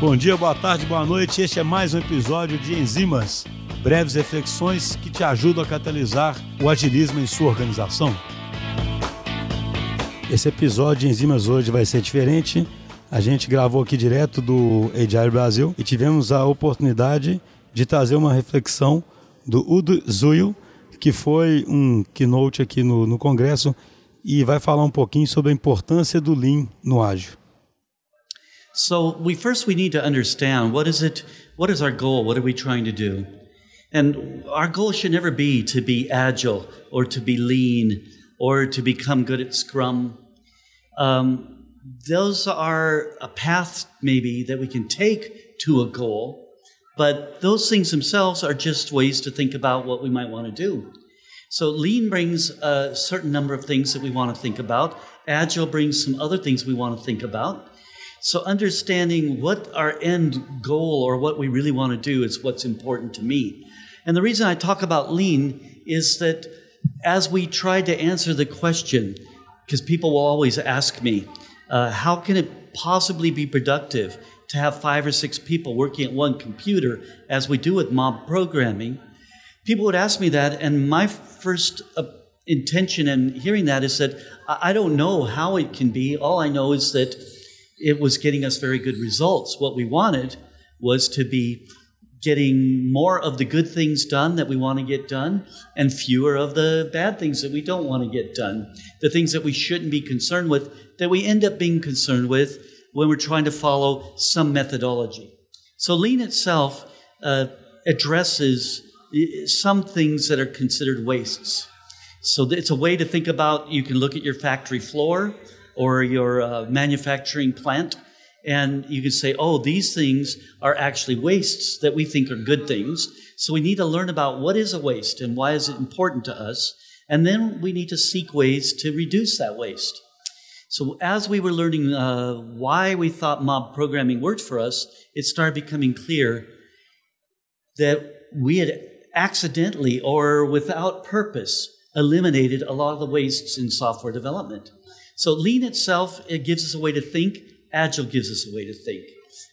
Bom dia, boa tarde, boa noite. Este é mais um episódio de Enzimas, breves reflexões que te ajudam a catalisar o agilismo em sua organização. Esse episódio de Enzimas hoje vai ser diferente. A gente gravou aqui direto do Agile Brasil e tivemos a oportunidade de trazer uma reflexão do Udo Zuil, que foi um keynote aqui no, no Congresso e vai falar um pouquinho sobre a importância do Lean no ágil. So we first we need to understand what is it what is our goal? What are we trying to do? And our goal should never be to be agile or to be lean or to become good at Scrum. Um, those are a path maybe that we can take to a goal, but those things themselves are just ways to think about what we might want to do. So lean brings a certain number of things that we want to think about. Agile brings some other things we want to think about. So understanding what our end goal or what we really want to do is what's important to me. And the reason I talk about lean is that as we try to answer the question, because people will always ask me, uh, how can it possibly be productive to have five or six people working at one computer as we do with mob programming? People would ask me that, and my first uh, intention in hearing that is that I don't know how it can be. All I know is that it was getting us very good results. What we wanted was to be getting more of the good things done that we want to get done and fewer of the bad things that we don't want to get done. The things that we shouldn't be concerned with that we end up being concerned with when we're trying to follow some methodology. So, lean itself uh, addresses some things that are considered wastes. So it's a way to think about you can look at your factory floor or your uh, manufacturing plant and you can say, oh, these things are actually wastes that we think are good things. So we need to learn about what is a waste and why is it important to us. And then we need to seek ways to reduce that waste. So as we were learning uh, why we thought mob programming worked for us, it started becoming clear that we had accidentally or without purpose eliminated a lot of the wastes in software development. So lean itself, it gives us a way to think. Agile gives us a way to think.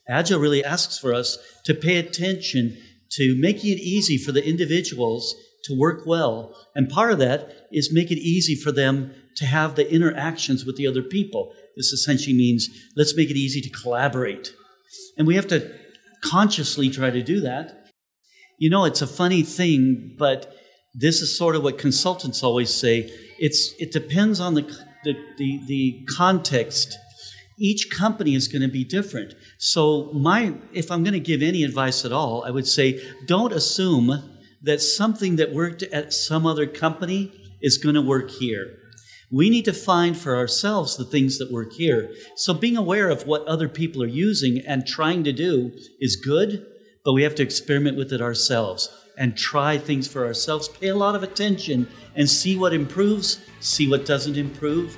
Agile really asks for us to pay attention to making it easy for the individuals to work well. And part of that is make it easy for them to have the interactions with the other people. This essentially means let's make it easy to collaborate. And we have to consciously try to do that you know, it's a funny thing, but this is sort of what consultants always say. It's it depends on the the, the, the context. Each company is going to be different. So my if I'm going to give any advice at all, I would say don't assume that something that worked at some other company is going to work here. We need to find for ourselves the things that work here. So being aware of what other people are using and trying to do is good, but we have to experiment with it ourselves and try things for ourselves. Pay a lot of attention and see what improves, see what doesn't improve.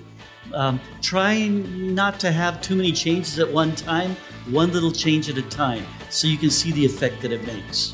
Um, try not to have too many changes at one time, one little change at a time, so you can see the effect that it makes.